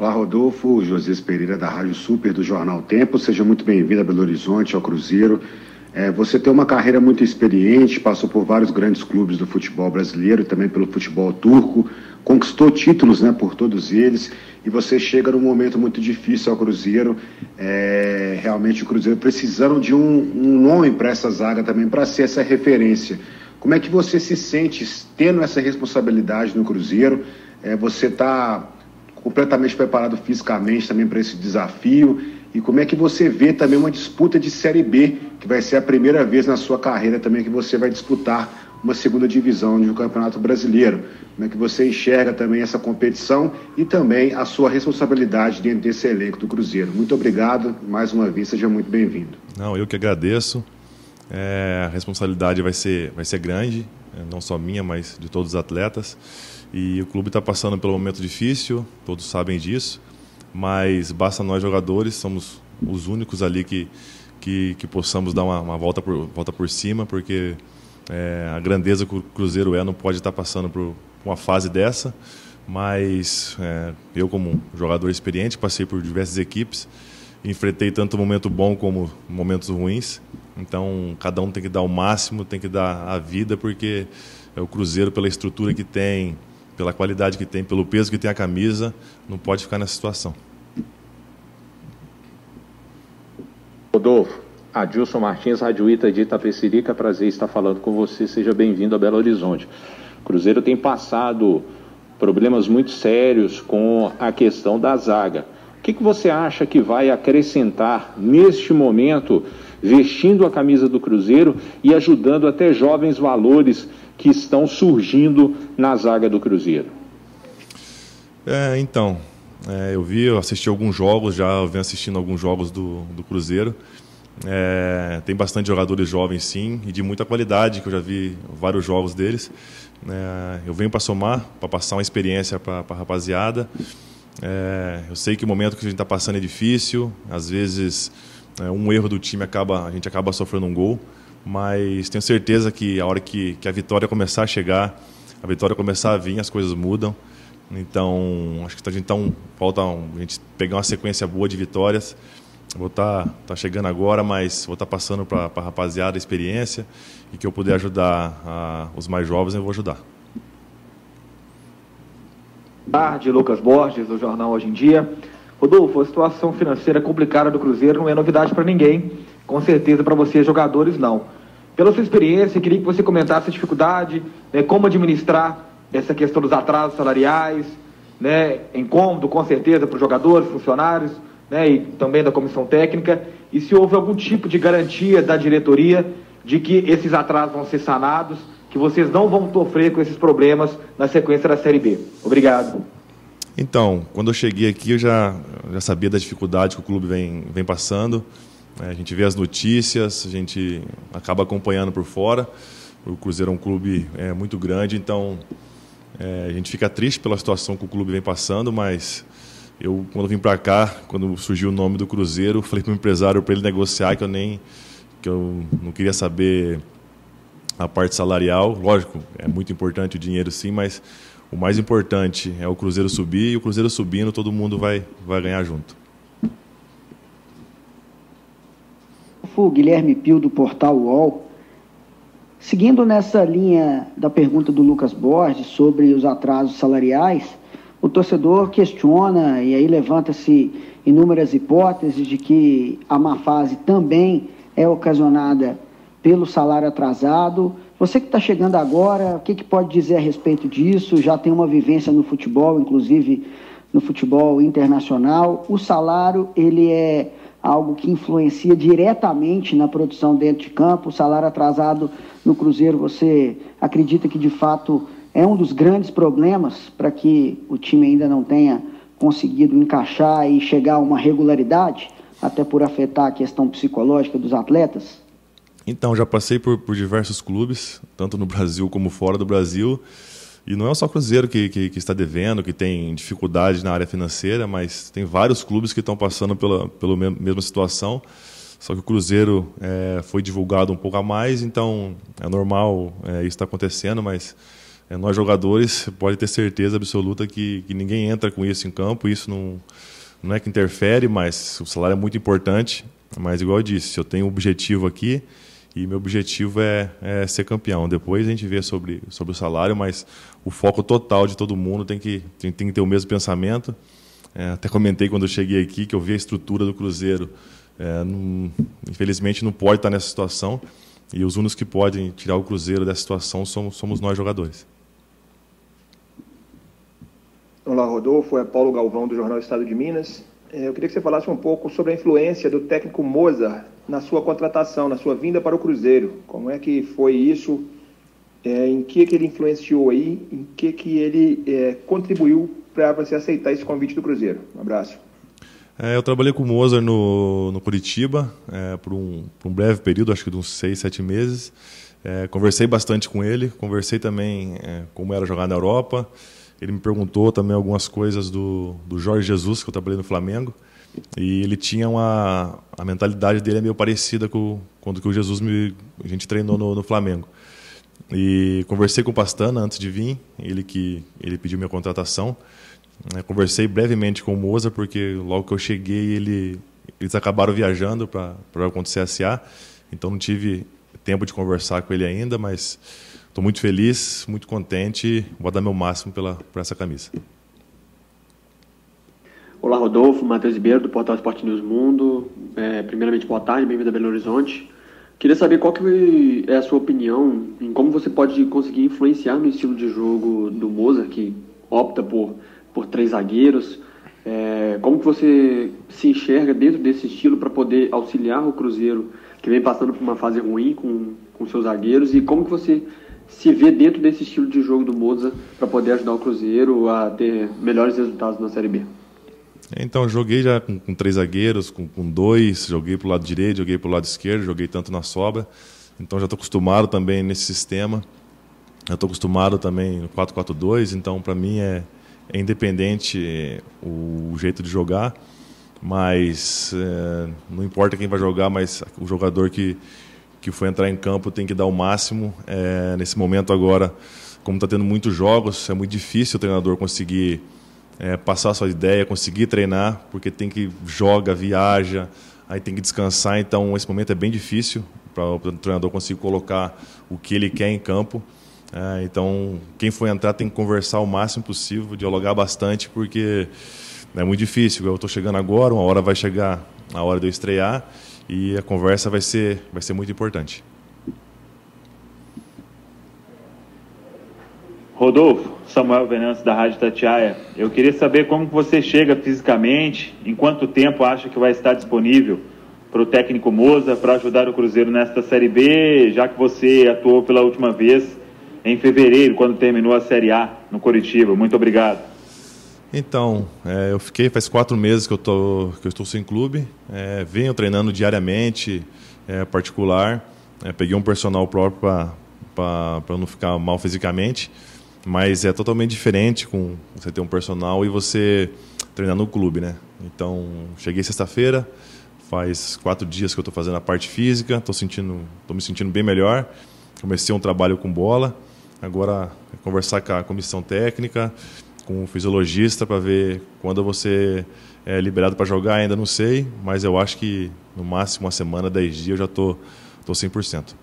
Olá, Rodolfo, José Pereira da Rádio Super do Jornal Tempo. Seja muito bem-vindo a Belo Horizonte, ao Cruzeiro. É, você tem uma carreira muito experiente, passou por vários grandes clubes do futebol brasileiro e também pelo futebol turco, conquistou títulos né, por todos eles e você chega num momento muito difícil ao Cruzeiro. É, realmente o Cruzeiro precisando de um, um nome para essa zaga também, para ser essa referência. Como é que você se sente tendo essa responsabilidade no Cruzeiro? É, você está completamente preparado fisicamente também para esse desafio? E como é que você vê também uma disputa de Série B, que vai ser a primeira vez na sua carreira também que você vai disputar uma segunda divisão de um campeonato brasileiro? Como é que você enxerga também essa competição e também a sua responsabilidade dentro desse elenco do Cruzeiro? Muito obrigado, mais uma vez, seja muito bem-vindo. Não, eu que agradeço. É, a responsabilidade vai ser, vai ser grande, não só minha, mas de todos os atletas. E o clube está passando pelo momento difícil, todos sabem disso, mas basta nós jogadores, somos os únicos ali que, que, que possamos dar uma, uma, volta, por, volta por cima, porque é, a grandeza que o Cruzeiro é não pode estar tá passando por uma fase dessa, mas é, eu como jogador experiente passei por diversas equipes, enfrentei tanto momento bom como momentos ruins, então cada um tem que dar o máximo, tem que dar a vida, porque é o Cruzeiro pela estrutura que tem, pela qualidade que tem, pelo peso que tem a camisa, não pode ficar nessa situação. Rodolfo, Adilson Martins, Rádio Ita de Itapecerica, prazer estar falando com você, seja bem-vindo a Belo Horizonte. Cruzeiro tem passado problemas muito sérios com a questão da zaga. O que, que você acha que vai acrescentar neste momento, vestindo a camisa do Cruzeiro e ajudando até jovens valores que estão surgindo na zaga do Cruzeiro? É, então, é, eu vi, eu assisti alguns jogos, já venho assistindo alguns jogos do, do Cruzeiro. É, tem bastante jogadores jovens, sim, e de muita qualidade, que eu já vi vários jogos deles. É, eu venho para somar, para passar uma experiência para a rapaziada. É, eu sei que o momento que a gente está passando é difícil, às vezes é, um erro do time acaba, a gente acaba sofrendo um gol mas tenho certeza que a hora que, que a vitória começar a chegar, a vitória começar a vir, as coisas mudam. Então, acho que a gente tá falta um, a gente pegar uma sequência boa de vitórias. Vou estar tá, tá chegando agora, mas vou estar tá passando para a rapaziada a experiência e que eu puder ajudar a, os mais jovens, eu vou ajudar. Tarde, Lucas Borges, do jornal Hoje em Dia. Rodolfo, a situação financeira complicada do Cruzeiro não é novidade para ninguém. Com certeza para vocês, jogadores, não. Pela sua experiência, queria que você comentasse a dificuldade, né, como administrar essa questão dos atrasos salariais, né, incômodo, com certeza, para os jogadores, funcionários, né, e também da comissão técnica, e se houve algum tipo de garantia da diretoria de que esses atrasos vão ser sanados, que vocês não vão sofrer com esses problemas na sequência da Série B. Obrigado. Então, quando eu cheguei aqui, eu já, já sabia da dificuldade que o clube vem, vem passando. É, a gente vê as notícias, a gente acaba acompanhando por fora. O Cruzeiro é um clube é, muito grande, então é, a gente fica triste pela situação que o clube vem passando, mas eu, quando vim para cá, quando surgiu o nome do Cruzeiro, falei para o empresário para ele negociar que eu nem que eu não queria saber a parte salarial. Lógico, é muito importante o dinheiro sim, mas o mais importante é o Cruzeiro subir e o Cruzeiro subindo, todo mundo vai, vai ganhar junto. o Guilherme Pio, do portal UOL. Seguindo nessa linha da pergunta do Lucas Borges sobre os atrasos salariais, o torcedor questiona e aí levanta-se inúmeras hipóteses de que a má fase também é ocasionada pelo salário atrasado. Você que está chegando agora, o que, que pode dizer a respeito disso? Já tem uma vivência no futebol, inclusive no futebol internacional. O salário ele é algo que influencia diretamente na produção dentro de campo. O salário atrasado no Cruzeiro, você acredita que de fato é um dos grandes problemas para que o time ainda não tenha conseguido encaixar e chegar a uma regularidade, até por afetar a questão psicológica dos atletas? Então, já passei por, por diversos clubes, tanto no Brasil como fora do Brasil. E não é só o Cruzeiro que, que, que, está devendo, que tem dificuldade na área financeira, mas tem vários clubes que estão passando pela, pela mesma situação. Só que o Cruzeiro é, foi divulgado um pouco a mais, então é normal é, isso está acontecendo, mas é, nós jogadores pode ter certeza absoluta que, que ninguém entra com isso em campo. Isso não, não é que interfere, mas o salário é muito importante. Mas, igual eu disse, eu tenho um objetivo aqui e meu objetivo é, é, ser campeão. Depois a gente vê sobre, sobre o salário, mas o foco total de todo mundo tem que, tem, tem que ter o mesmo pensamento. É, até comentei quando eu cheguei aqui que eu vi a estrutura do Cruzeiro. É, não, infelizmente não pode estar nessa situação e os únicos que podem tirar o Cruzeiro dessa situação somos, somos nós jogadores. Olá, Rodolfo. É Paulo Galvão, do Jornal Estado de Minas. É, eu queria que você falasse um pouco sobre a influência do técnico Mozart na sua contratação, na sua vinda para o Cruzeiro. Como é que foi isso? É, em que, que ele influenciou aí? Em que, que ele é, contribuiu para você aceitar esse convite do Cruzeiro? Um abraço. É, eu trabalhei com o Mozart no, no Curitiba é, por, um, por, um, breve período, acho que de uns seis, sete meses. É, conversei bastante com ele, conversei também como era jogar na Europa. Ele me perguntou também algumas coisas do, do Jorge Jesus, que eu trabalhei no Flamengo. E ele tinha uma. A mentalidade dele é meio parecida com quando que o Jesus me, a gente treinou no, no Flamengo. E conversei com o Pastana antes de vir, ele que ele pediu minha contratação. É, conversei brevemente com o Moza, porque logo que eu cheguei, ele, eles acabaram viajando para acontecer a CA, então não tive tempo de conversar com ele ainda, mas Estou muito feliz, muito contente, vou dar meu máximo pela, por essa camisa. Olá, Rodolfo, Matheus Ribeiro, do Portal Esporte News Mundo. É, primeiramente, boa tarde, bem-vindo a Belo Horizonte. Queria saber qual que é a sua opinião em como você pode conseguir influenciar no estilo de jogo do Moza, que opta por, por três zagueiros. É, como que você se enxerga dentro desse estilo para poder auxiliar o Cruzeiro, que vem passando por uma fase ruim com, com seus zagueiros, e como que você se vê dentro desse estilo de jogo do Moza para poder ajudar o Cruzeiro a ter melhores resultados na Série B? Então, joguei já com, com três zagueiros, com, com dois, joguei para o lado direito, joguei para o lado esquerdo, joguei tanto na sobra. Então, já estou acostumado também nesse sistema. Já estou acostumado também no 4-4-2, então, para mim, é, é independente o, o, jeito de jogar. Mas é, não importa quem vai jogar, mas o jogador que, que foi entrar em campo tem que dar o máximo. É, nesse momento agora, como está tendo muitos jogos, é muito difícil o treinador conseguir é, passar sua ideia, conseguir treinar, porque tem que joga, viaja, aí tem que descansar. Então esse momento é bem difícil para o treinador conseguir colocar o que ele quer em campo. É, então quem for entrar tem que conversar o máximo possível, dialogar bastante, porque é muito difícil. Eu estou chegando agora, uma hora vai chegar a hora de eu estrear e a conversa vai ser, vai ser muito importante. Rodolfo, Samuel Venâncio da Rádio Tatiaia. Eu queria saber como você chega fisicamente, em quanto tempo acha que vai estar disponível para o técnico Moza para ajudar o Cruzeiro nesta Série B, já que você atuou pela última vez em fevereiro, quando terminou a Série A no Curitiba. Muito obrigado. Então, é, eu fiquei faz quatro meses que eu, tô, que eu estou sem clube. É, venho treinando diariamente, é, particular. É, peguei um personal próprio para não ficar mal fisicamente. Mas é totalmente diferente com você ter um personal e você treinar no clube, né? Então, cheguei sexta-feira, faz quatro dias que eu estou fazendo a parte física, estou sentindo, tô me sentindo bem melhor. Comecei um trabalho com bola. Agora, conversar com a comissão técnica com o fisiologista para ver quando você é liberado para jogar, ainda não sei, mas eu acho que no máximo uma semana, 10 dias eu já estou tô, tô 100%.